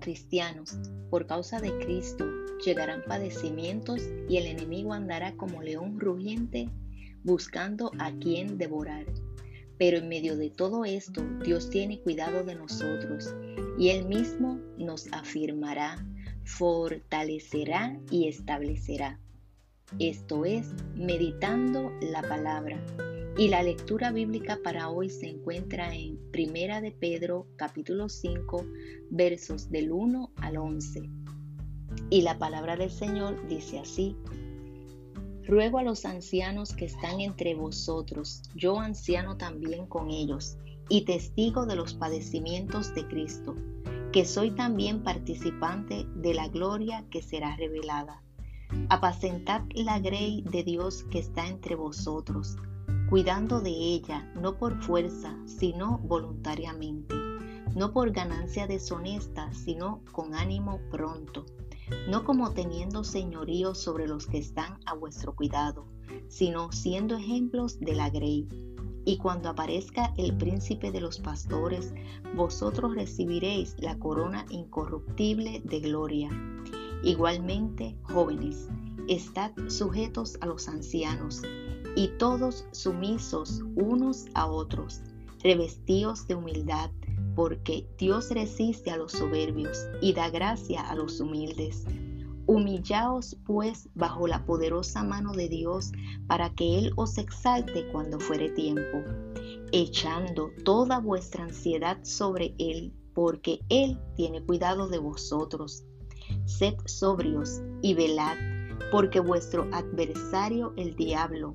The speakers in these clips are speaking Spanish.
cristianos, por causa de Cristo, llegarán padecimientos y el enemigo andará como león rugiente buscando a quien devorar. Pero en medio de todo esto, Dios tiene cuidado de nosotros y Él mismo nos afirmará, fortalecerá y establecerá. Esto es, meditando la palabra. Y la lectura bíblica para hoy se encuentra en Primera de Pedro capítulo 5 versos del 1 al 11. Y la palabra del Señor dice así: Ruego a los ancianos que están entre vosotros, yo anciano también con ellos, y testigo de los padecimientos de Cristo, que soy también participante de la gloria que será revelada. Apacentad la grey de Dios que está entre vosotros, cuidando de ella, no por fuerza, sino voluntariamente, no por ganancia deshonesta, sino con ánimo pronto no como teniendo señorío sobre los que están a vuestro cuidado, sino siendo ejemplos de la grey. Y cuando aparezca el príncipe de los pastores, vosotros recibiréis la corona incorruptible de gloria. Igualmente, jóvenes, estad sujetos a los ancianos, y todos sumisos unos a otros, revestidos de humildad, porque Dios resiste a los soberbios y da gracia a los humildes. Humillaos pues bajo la poderosa mano de Dios para que Él os exalte cuando fuere tiempo, echando toda vuestra ansiedad sobre Él, porque Él tiene cuidado de vosotros. Sed sobrios y velad, porque vuestro adversario el diablo,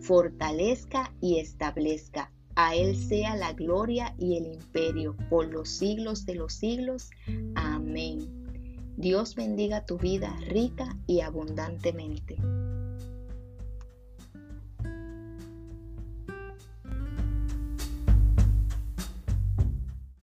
fortalezca y establezca. A Él sea la gloria y el imperio por los siglos de los siglos. Amén. Dios bendiga tu vida rica y abundantemente.